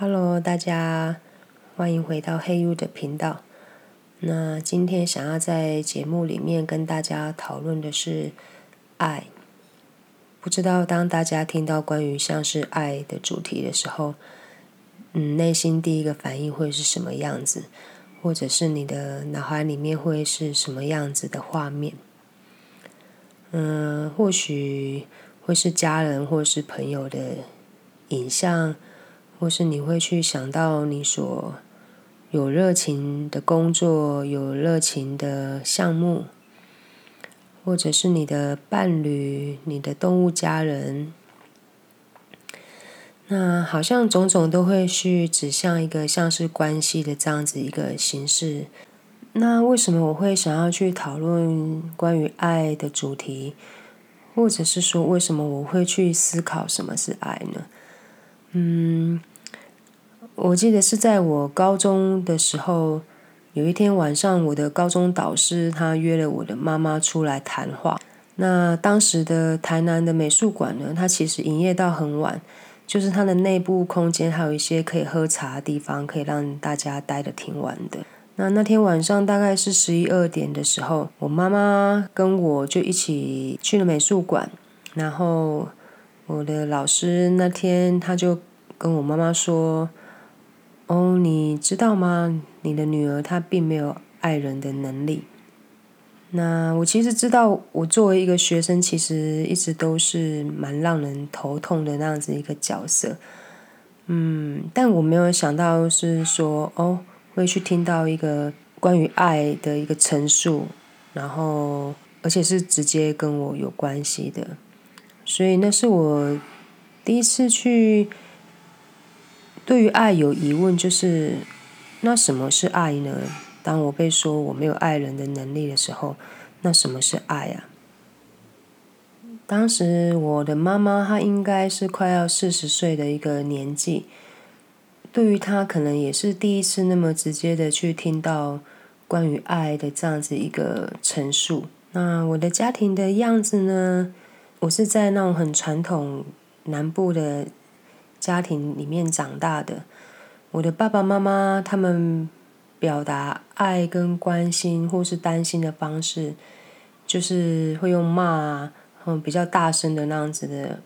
Hello，大家欢迎回到黑 U 的频道。那今天想要在节目里面跟大家讨论的是爱。不知道当大家听到关于像是爱的主题的时候，嗯，内心第一个反应会是什么样子？或者是你的脑海里面会是什么样子的画面？嗯，或许会是家人或是朋友的影像。或是你会去想到你所有热情的工作、有热情的项目，或者是你的伴侣、你的动物家人，那好像种种都会去指向一个像是关系的这样子一个形式。那为什么我会想要去讨论关于爱的主题，或者是说为什么我会去思考什么是爱呢？嗯。我记得是在我高中的时候，有一天晚上，我的高中导师他约了我的妈妈出来谈话。那当时的台南的美术馆呢，它其实营业到很晚，就是它的内部空间还有一些可以喝茶的地方，可以让大家待的挺晚的。那那天晚上大概是十一二点的时候，我妈妈跟我就一起去了美术馆，然后我的老师那天他就跟我妈妈说。哦，你知道吗？你的女儿她并没有爱人的能力。那我其实知道，我作为一个学生，其实一直都是蛮让人头痛的那样子一个角色。嗯，但我没有想到是说，哦，会去听到一个关于爱的一个陈述，然后而且是直接跟我有关系的，所以那是我第一次去。对于爱有疑问，就是那什么是爱呢？当我被说我没有爱人的能力的时候，那什么是爱啊？当时我的妈妈她应该是快要四十岁的一个年纪，对于她可能也是第一次那么直接的去听到关于爱的这样子一个陈述。那我的家庭的样子呢？我是在那种很传统南部的。家庭里面长大的，我的爸爸妈妈他们表达爱跟关心或是担心的方式，就是会用骂，嗯，比较大声的那样子的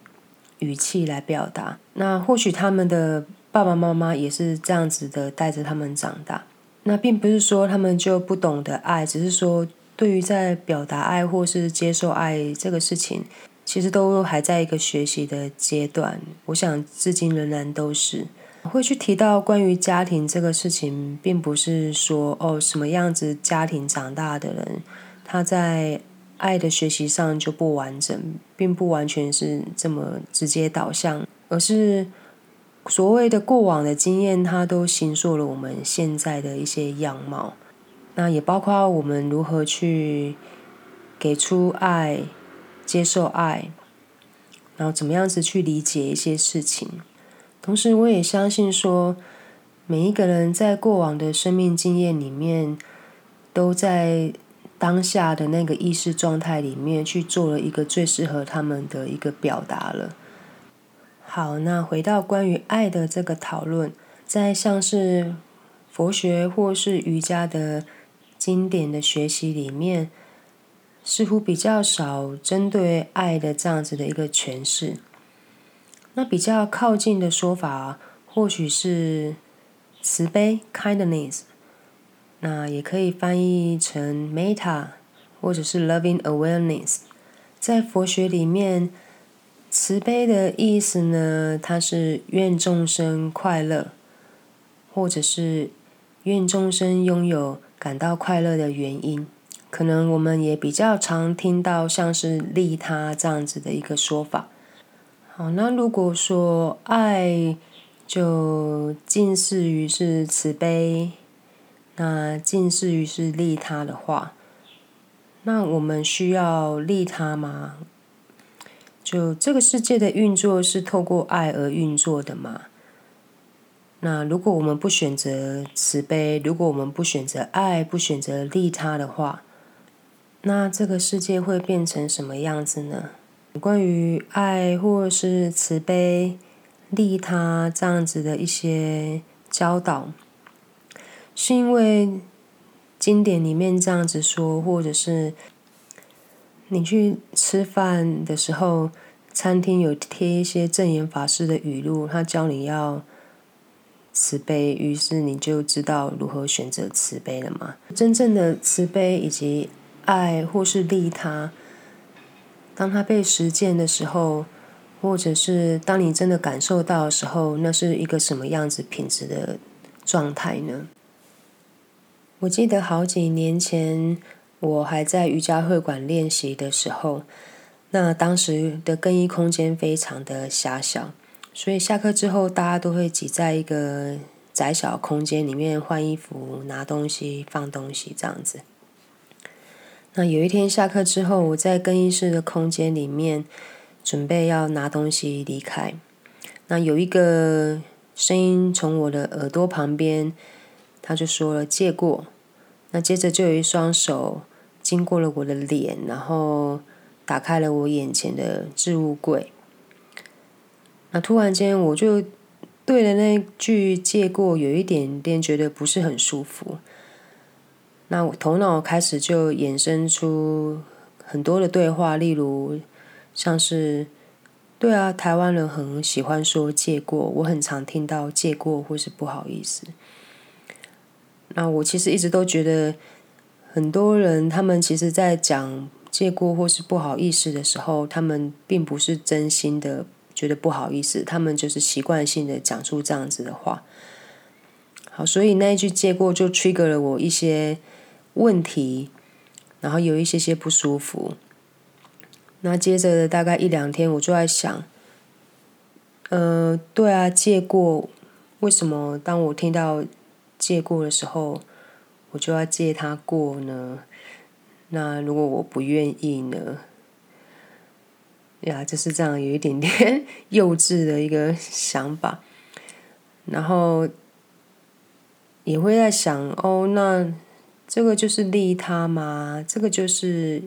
语气来表达。那或许他们的爸爸妈妈也是这样子的带着他们长大。那并不是说他们就不懂得爱，只是说对于在表达爱或是接受爱这个事情。其实都还在一个学习的阶段，我想至今仍然都是会去提到关于家庭这个事情，并不是说哦什么样子家庭长大的人，他在爱的学习上就不完整，并不完全是这么直接导向，而是所谓的过往的经验，它都形塑了我们现在的一些样貌，那也包括我们如何去给出爱。接受爱，然后怎么样子去理解一些事情。同时，我也相信说，每一个人在过往的生命经验里面，都在当下的那个意识状态里面去做了一个最适合他们的一个表达了。好，那回到关于爱的这个讨论，在像是佛学或是瑜伽的经典的学习里面。似乎比较少针对爱的这样子的一个诠释。那比较靠近的说法，或许是慈悲 （kindness），那也可以翻译成 meta，或者是 loving awareness。在佛学里面，慈悲的意思呢，它是愿众生快乐，或者是愿众生拥有感到快乐的原因。可能我们也比较常听到像是利他这样子的一个说法。好，那如果说爱就近似于是慈悲，那近似于是利他的话，那我们需要利他吗？就这个世界的运作是透过爱而运作的嘛？那如果我们不选择慈悲，如果我们不选择爱，不选择利他的话，那这个世界会变成什么样子呢？关于爱，或是慈悲、利他这样子的一些教导，是因为经典里面这样子说，或者是你去吃饭的时候，餐厅有贴一些正言法师的语录，他教你要慈悲，于是你就知道如何选择慈悲了嘛。真正的慈悲以及爱，或是利他，当他被实践的时候。或者是当你真的感受到的时候，那是一个什么样子品质的状态呢？我记得好几年前，我还在瑜伽会馆练习的时候，那当时的更衣空间非常的狭小，所以下课之后大家都会挤在一个窄小空间里面换衣服、拿东西、放东西这样子。那有一天下课之后，我在更衣室的空间里面。准备要拿东西离开，那有一个声音从我的耳朵旁边，他就说了借过。那接着就有一双手经过了我的脸，然后打开了我眼前的置物柜。那突然间我就对了那句借过有一点点觉得不是很舒服。那我头脑开始就衍生出很多的对话，例如。像是，对啊，台湾人很喜欢说借过，我很常听到借过或是不好意思。那我其实一直都觉得，很多人他们其实在讲借过或是不好意思的时候，他们并不是真心的觉得不好意思，他们就是习惯性的讲出这样子的话。好，所以那一句借过就 trigger 了我一些问题，然后有一些些不舒服。那接着大概一两天，我就在想，呃，对啊，借过，为什么当我听到借过的时候，我就要借他过呢？那如果我不愿意呢？呀，就是这样，有一点点 幼稚的一个想法，然后也会在想，哦，那这个就是利他吗？这个就是。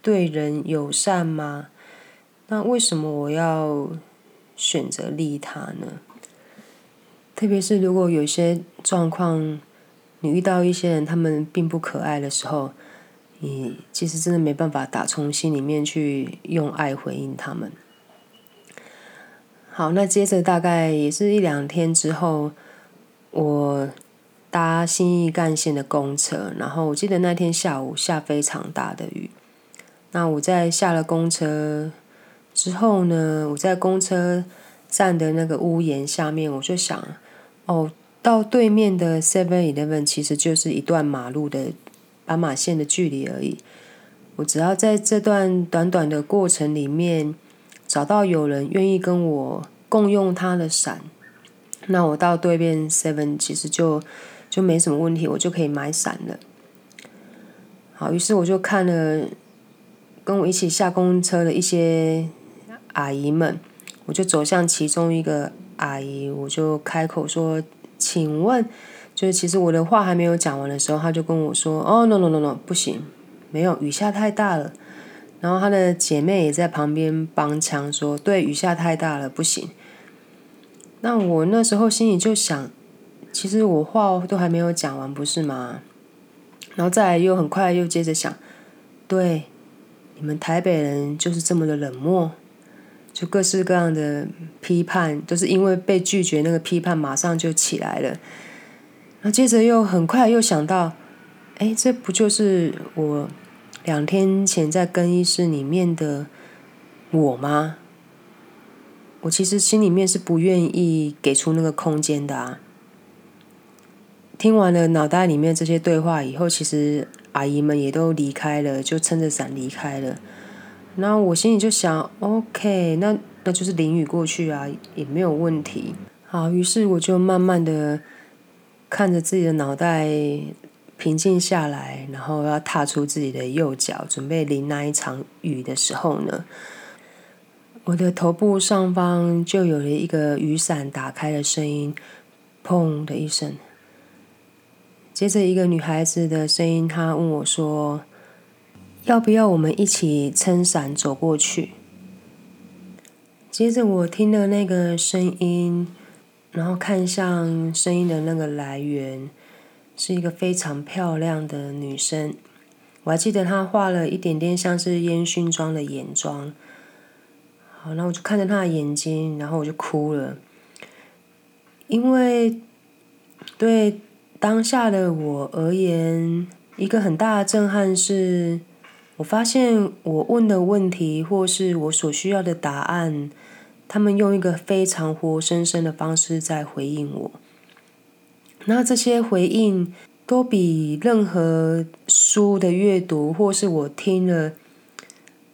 对人友善吗？那为什么我要选择利他呢？特别是如果有些状况，你遇到一些人，他们并不可爱的时候，你其实真的没办法打从心里面去用爱回应他们。好，那接着大概也是一两天之后，我搭新义干线的公车，然后我记得那天下午下非常大的雨。那我在下了公车之后呢，我在公车站的那个屋檐下面，我就想，哦，到对面的 Seven Eleven 其实就是一段马路的斑马线的距离而已。我只要在这段短短的过程里面找到有人愿意跟我共用他的伞，那我到对面 Seven 其实就就没什么问题，我就可以买伞了。好，于是我就看了。跟我一起下公车的一些阿姨们，我就走向其中一个阿姨，我就开口说：“请问，就是其实我的话还没有讲完的时候，她就跟我说：‘哦，no no no no，不行，没有，雨下太大了。’然后她的姐妹也在旁边帮腔说：‘对，雨下太大了，不行。’那我那时候心里就想，其实我话都还没有讲完，不是吗？然后再又很快又接着想，对。”你们台北人就是这么的冷漠，就各式各样的批判，都是因为被拒绝，那个批判马上就起来了。那接着又很快又想到，哎，这不就是我两天前在更衣室里面的我吗？我其实心里面是不愿意给出那个空间的啊。听完了脑袋里面这些对话以后，其实。阿姨们也都离开了，就撑着伞离开了。然后我心里就想，OK，那那就是淋雨过去啊，也没有问题。好，于是我就慢慢的看着自己的脑袋平静下来，然后要踏出自己的右脚，准备淋那一场雨的时候呢，我的头部上方就有了一个雨伞打开的声音，砰的一声。接着，一个女孩子的声音，她问我说：“要不要我们一起撑伞走过去？”接着我听了那个声音，然后看向声音的那个来源，是一个非常漂亮的女生。我还记得她画了一点点像是烟熏妆的眼妆。好，那我就看着她的眼睛，然后我就哭了，因为对当下的我而言，一个很大的震撼是。我发现我问的问题，或是我所需要的答案，他们用一个非常活生生的方式在回应我。那这些回应都比任何书的阅读，或是我听了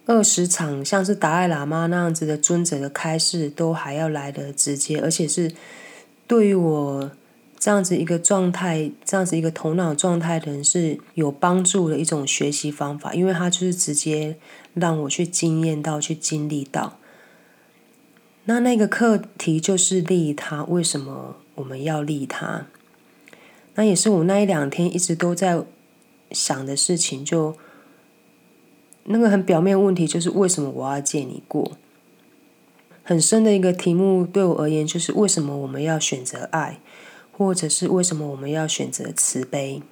二十场像是达赖喇嘛那样子的尊者的开示，都还要来的直接，而且是对于我。这样子一个状态，这样子一个头脑状态的人是有帮助的一种学习方法，因为他就是直接让我去经验到、去经历到。那那个课题就是利他，为什么我们要利他？那也是我那一两天一直都在想的事情，就那个很表面问题，就是为什么我要借你过？很深的一个题目对我而言，就是为什么我们要选择爱？或者是为什么我们要选择慈悲？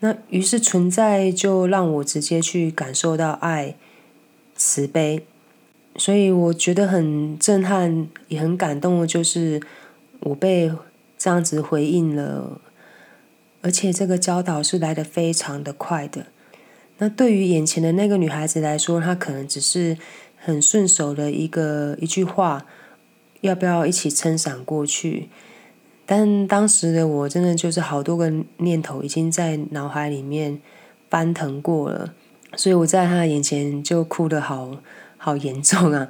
那于是存在就让我直接去感受到爱、慈悲，所以我觉得很震撼，也很感动的，就是我被这样子回应了，而且这个教导是来的非常的快的。那对于眼前的那个女孩子来说，她可能只是很顺手的一个一句话，要不要一起撑伞过去？但当时的我真的就是好多个念头已经在脑海里面翻腾过了，所以我在他眼前就哭得好好严重啊！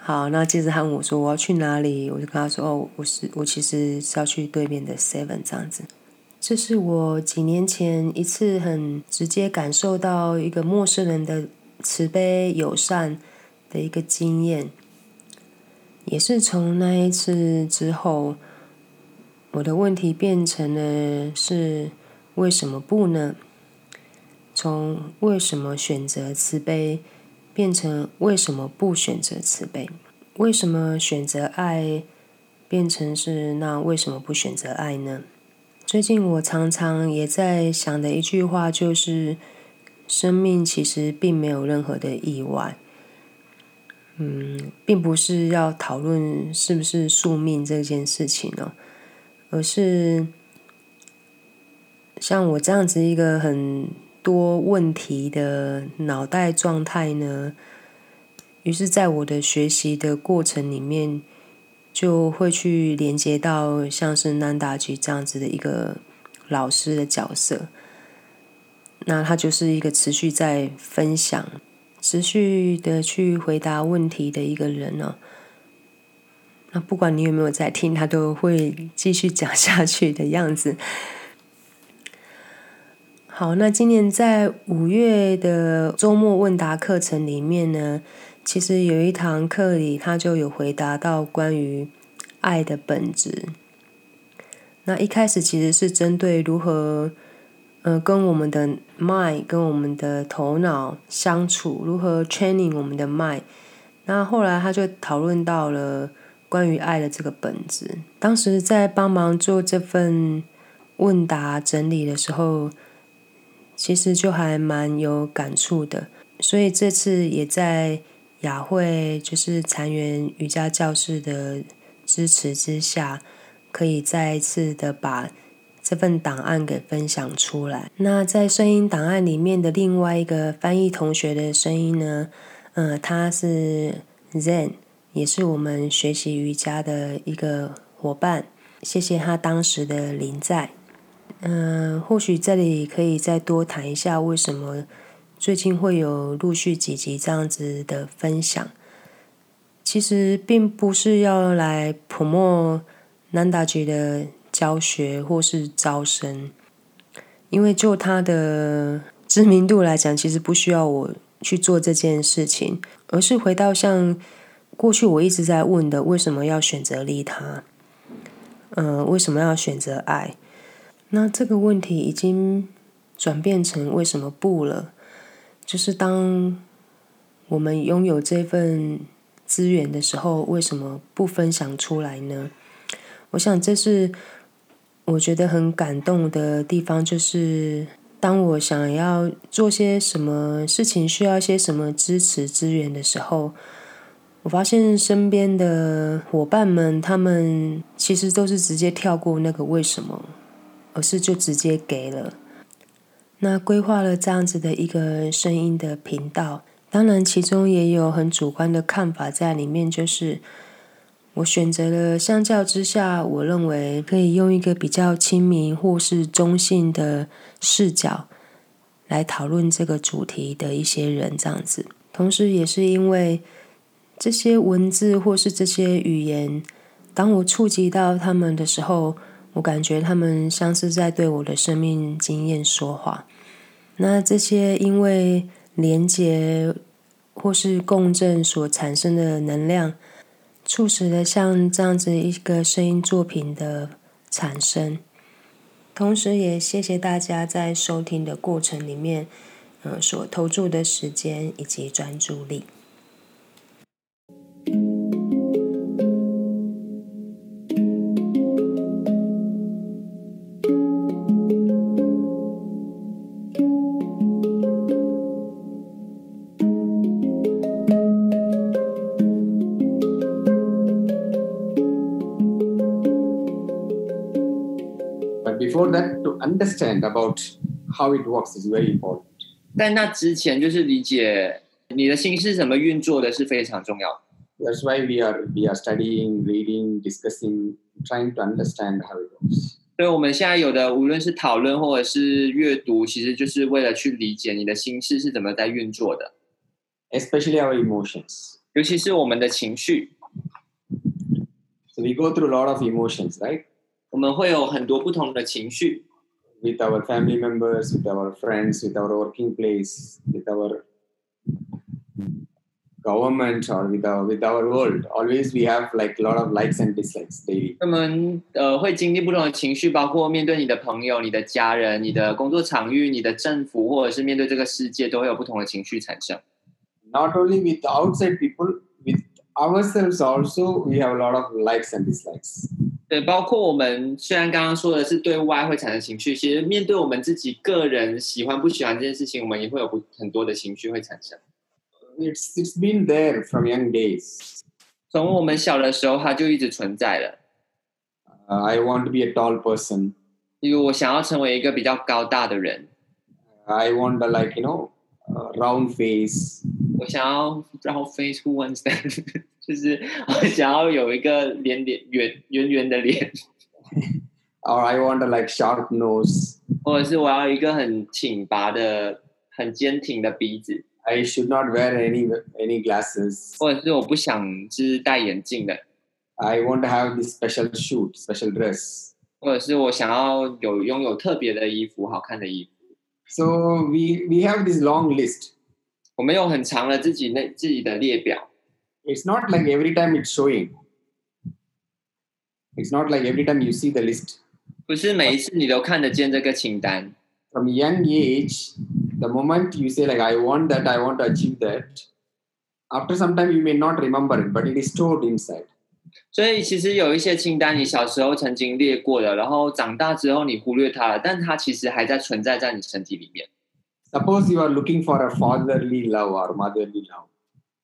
好，那接着他问我说我要去哪里，我就跟他说哦，我是我其实是要去对面的 Seven 这样子。这是我几年前一次很直接感受到一个陌生人的慈悲友善的一个经验，也是从那一次之后。我的问题变成了是为什么不呢？从为什么选择慈悲变成为什么不选择慈悲？为什么选择爱变成是那为什么不选择爱呢？最近我常常也在想的一句话就是：生命其实并没有任何的意外。嗯，并不是要讨论是不是宿命这件事情哦。而是像我这样子一个很多问题的脑袋状态呢，于是在我的学习的过程里面，就会去连接到像是南达吉这样子的一个老师的角色。那他就是一个持续在分享、持续的去回答问题的一个人呢。那不管你有没有在听，他都会继续讲下去的样子。好，那今年在五月的周末问答课程里面呢，其实有一堂课里，他就有回答到关于爱的本质。那一开始其实是针对如何，呃，跟我们的 mind 跟我们的头脑相处，如何 training 我们的 mind。那后来他就讨论到了。关于爱的这个本质，当时在帮忙做这份问答整理的时候，其实就还蛮有感触的。所以这次也在雅慧就是残垣瑜伽教室的支持之下，可以再一次的把这份档案给分享出来。那在声音档案里面的另外一个翻译同学的声音呢，嗯，他是 Zen。也是我们学习瑜伽的一个伙伴，谢谢他当时的临在。嗯，或许这里可以再多谈一下，为什么最近会有陆续几集这样子的分享。其实并不是要来泼墨南达局的教学或是招生，因为就他的知名度来讲，其实不需要我去做这件事情，而是回到像。过去我一直在问的，为什么要选择利他？嗯，为什么要选择爱？那这个问题已经转变成为什么不了？就是当我们拥有这份资源的时候，为什么不分享出来呢？我想这是我觉得很感动的地方，就是当我想要做些什么事情，需要些什么支持资源的时候，我发现身边的伙伴们，他们其实都是直接跳过那个为什么，而是就直接给了。那规划了这样子的一个声音的频道。当然，其中也有很主观的看法在里面，就是我选择了相较之下，我认为可以用一个比较亲民或是中性的视角来讨论这个主题的一些人这样子。同时，也是因为这些文字或是这些语言，当我触及到他们的时候，我感觉他们像是在对我的生命经验说话。那这些因为。连接或是共振所产生的能量，促使了像这样子一个声音作品的产生。同时，也谢谢大家在收听的过程里面，呃，所投注的时间以及专注力。understand about how it works is very important. 在那之前，就是理解你的心是怎么运作的，是非常重要的。That's why we are we are studying, reading, discussing, trying to understand how it works. 所以我们现在有的，无论是讨论或者是阅读，其实就是为了去理解你的心事是怎么在运作的。Especially our emotions. 尤其是我们的情绪。So we go through a lot of emotions, right? 我们会有很多不同的情绪。 with our family members, with our friends, with our working place, with our government or with our with our world. Always we have like a lot of likes and dislikes daily. 他们呃会经历不同的情绪，包括面对你的朋友、你的家人、你的工作场域、你的政府，或者是面对这个世界，都会有不同的情绪产生。Not only with outside people, with ourselves also, we have a lot of likes and dislikes. 对，包括我们虽然刚刚说的是对外会产生情绪，其实面对我们自己个人喜欢不喜欢这件事情，我们也会有不很多的情绪会产生。It's it's been there from young days。从我们小的时候，它就一直存在了。I want to be a tall person。因为我想要成为一个比较高大的人。I want a like you know round face。我想要 round face，who wants that？就是我想要有一个脸脸圆圆圆的脸，or I want a like sharp nose，或者是我要一个很挺拔的、很坚挺的鼻子。I should not wear any any glasses，或者是我不想就是戴眼镜的。I want to have this special shoot, special dress，或者是我想要有拥有特别的衣服、好看的衣服。So we we have this long list，我们有很长的自己那自己的列表。it's not like every time it's showing. It's not like every time you see the list. 不是每一次你都看得见这个清单。From young age, the moment you say like I want that, I want to achieve that, after some time you may not remember it, but it is stored inside. 所以其实有一些清单，你小时候曾经列过的，然后长大之后你忽略它了，但它其实还在存在在你身体里面。Suppose you are looking for a fatherly love or motherly love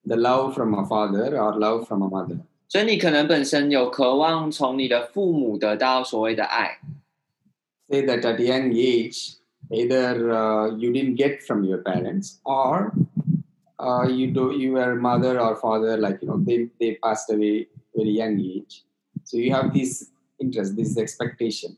the love from a father or love from a mother. 所以你可能本身有渴望从你的父母得到所谓的爱。Say that at young age, either uh, you didn't get from your parents or uh, you do your mother or father like you know they, they passed away very young age. So you have this interest, this expectation.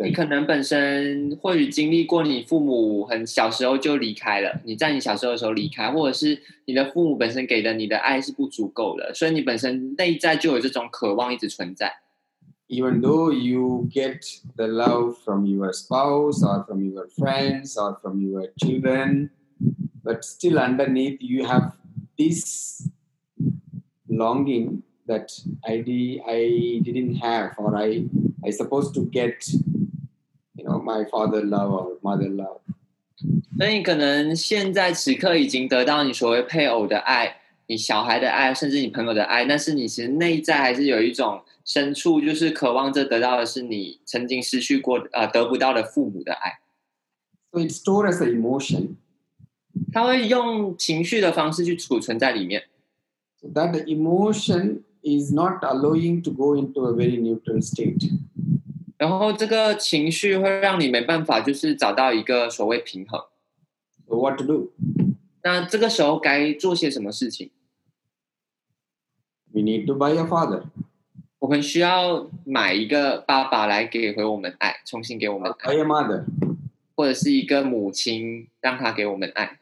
你可能本身或许经历过你父母很小时候就离开了，你在你小时候的时候离开，或者是你的父母本身给的你的爱是不足够的，所以你本身内在就有这种渴望一直存在。Even though you get the love from your spouse or from your friends or from your children, but still underneath you have this longing that I I didn't have or I I supposed to get you know my father love or mother love。所以你可能现在此刻已经得到你所谓配偶的爱， 你小孩的爱，甚至你朋友的爱，但是你其实内在还是有一种深处，就是渴望着得到的是你曾经失去过呃得不到的父母的爱。 So it's stored as an emotion. 他会用情绪的方式去储存在里面， So that emotion is not allowing to go into a very neutral state. 然后这个情绪会让你没办法，就是找到一个所谓平衡。What to do? 那这个时候该做些什么事情？We need to buy a father, 我们需要买一个爸爸来给回我们爱，重新给我们爱，buy a mother. 或者是一个母亲，让他给我们爱。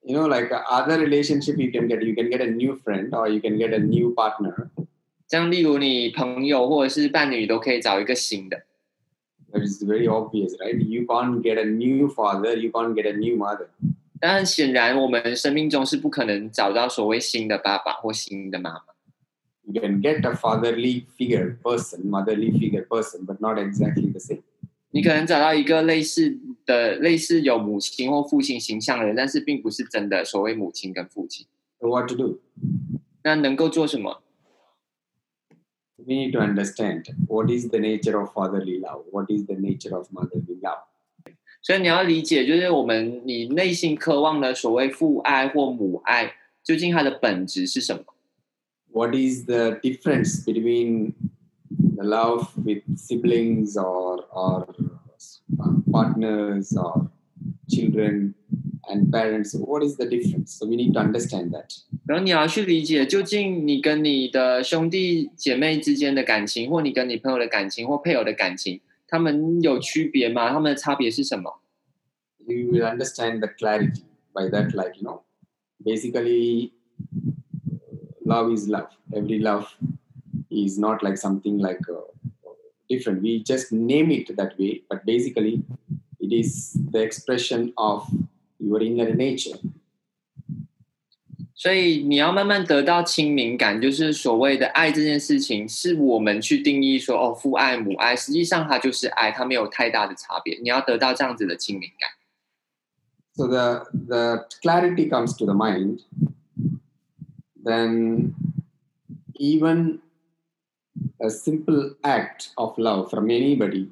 You know, like uh, other relationship you can get, you can get a new friend or you can get a new partner. 这样，例如你朋友或者是伴侣都可以找一个新的。That is very obvious, right? You can't get a new father, you can't get a new mother. 但显然，我们生命中是不可能找到所谓新的爸爸或新的妈妈。You can get a fatherly figure person, motherly figure person, but not exactly the same. 你可能找到一个类似的、类似有母亲或父亲形象的人，但是并不是真的所谓母亲跟父亲。What to do? 那能够做什么？We need to understand what is the nature of fatherly love, what is the nature of motherly love. 所以你要理解，就是我们你内心渴望的所谓父爱或母爱，究竟它的本质是什么？ What is the difference between the love with siblings or, or uh, partners or children and parents? What is the difference? So we need to understand that. 然后你要去理解，究竟你跟你的兄弟姐妹之间的感情，或你跟你朋友的感情，或配偶的感情，他们有区别吗？他们的差别是什么？ You will understand the clarity by that, like, you know, basically, love is love. Every love is not like something like uh, different. We just name it that way, but basically, it is the expression of your inner nature. 所以你要慢慢得到亲民感，就是所谓的爱这件事情，是我们去定义说哦，父爱母爱，实际上它就是爱，它没有太大的差别。你要得到这样子的亲民感。 So the the clarity comes to the mind, then even a simple act of love from anybody,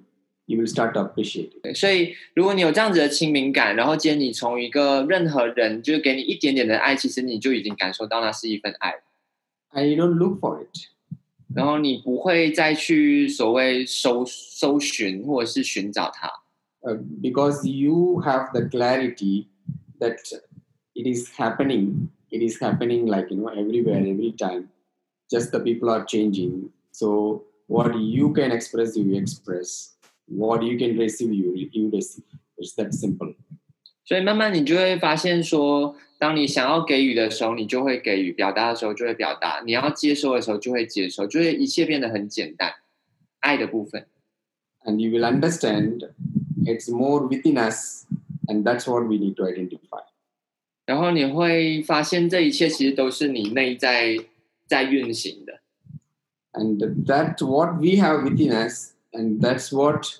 you will start to appreciate it. 对，所以如果你有这样子的亲民感，然后今天你从一个任何人就是给你一点点的爱，其实你就已经感受到那是一份爱， And you don't look for it. 然后你不会再去所谓搜搜寻或者是寻找它， Uh, because you have the clarity that it is happening. It is happening like you know everywhere, every time. Just the people are changing. So what you can express, you express. What you can receive, you you receive. It's that simple. 所以慢慢你就会发现说，当你想要给予的时候，你就会给予；表达的时候就会表达；你要接收的时候就会接收，就会一切变得很简单。爱的部分， and you will understand it's more within us and that's what we need to identify 然后你会发现这一切其实都是你内在在运行的。 and that what we have within us and that's what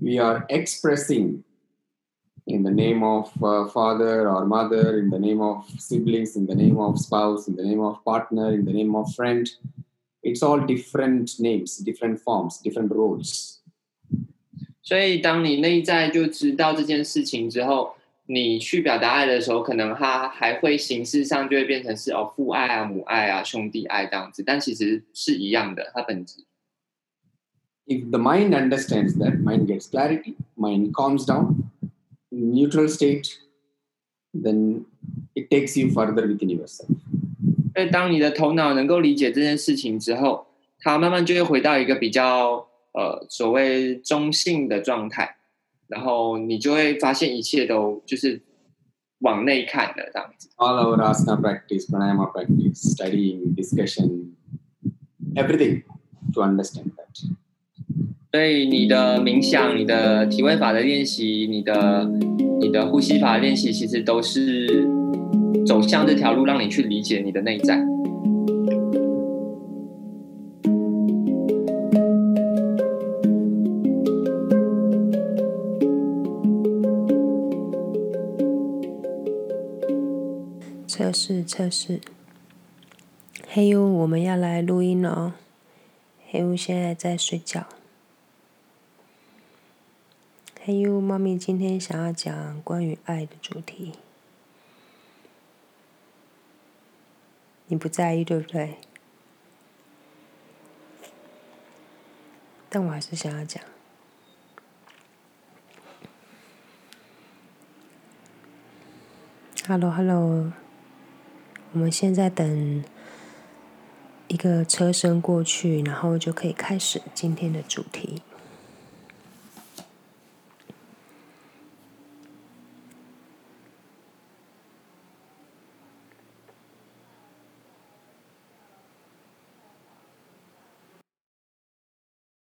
we are expressing in the name of uh, father or mother in the name of siblings in the name of spouse in the name of partner in the name of friend it's all different names different forms different roles 所以，当你内在就知道这件事情之后，你去表达爱的时候，可能它还会形式上就会变成是哦父爱啊、母爱啊、兄弟爱这样子，但其实是一样的，它本质。 if the mind understands that mind gets clarity mind calms down neutral state then it takes you further within yourself 所以，当你的头脑能够理解这件事情之后，它慢慢就会回到一个比较呃所谓中性的状态，然后你就会发现一切都就是往内看的这样子。 all our asana practice pranayama practice studying discussion everything to understand that 所以你的冥想、你的体位法的练习、你的、你的呼吸法练习，其实都是走向这条路，让你去理解你的内在。测试测试，黑乌，我们要来录音了哦。黑屋现在在睡觉。哎呦，妈咪今天想要讲关于爱的主题。你不在意对不对？但我还是想要讲。Hello，Hello，我们现在等一个车身过去，然后就可以开始今天的主题。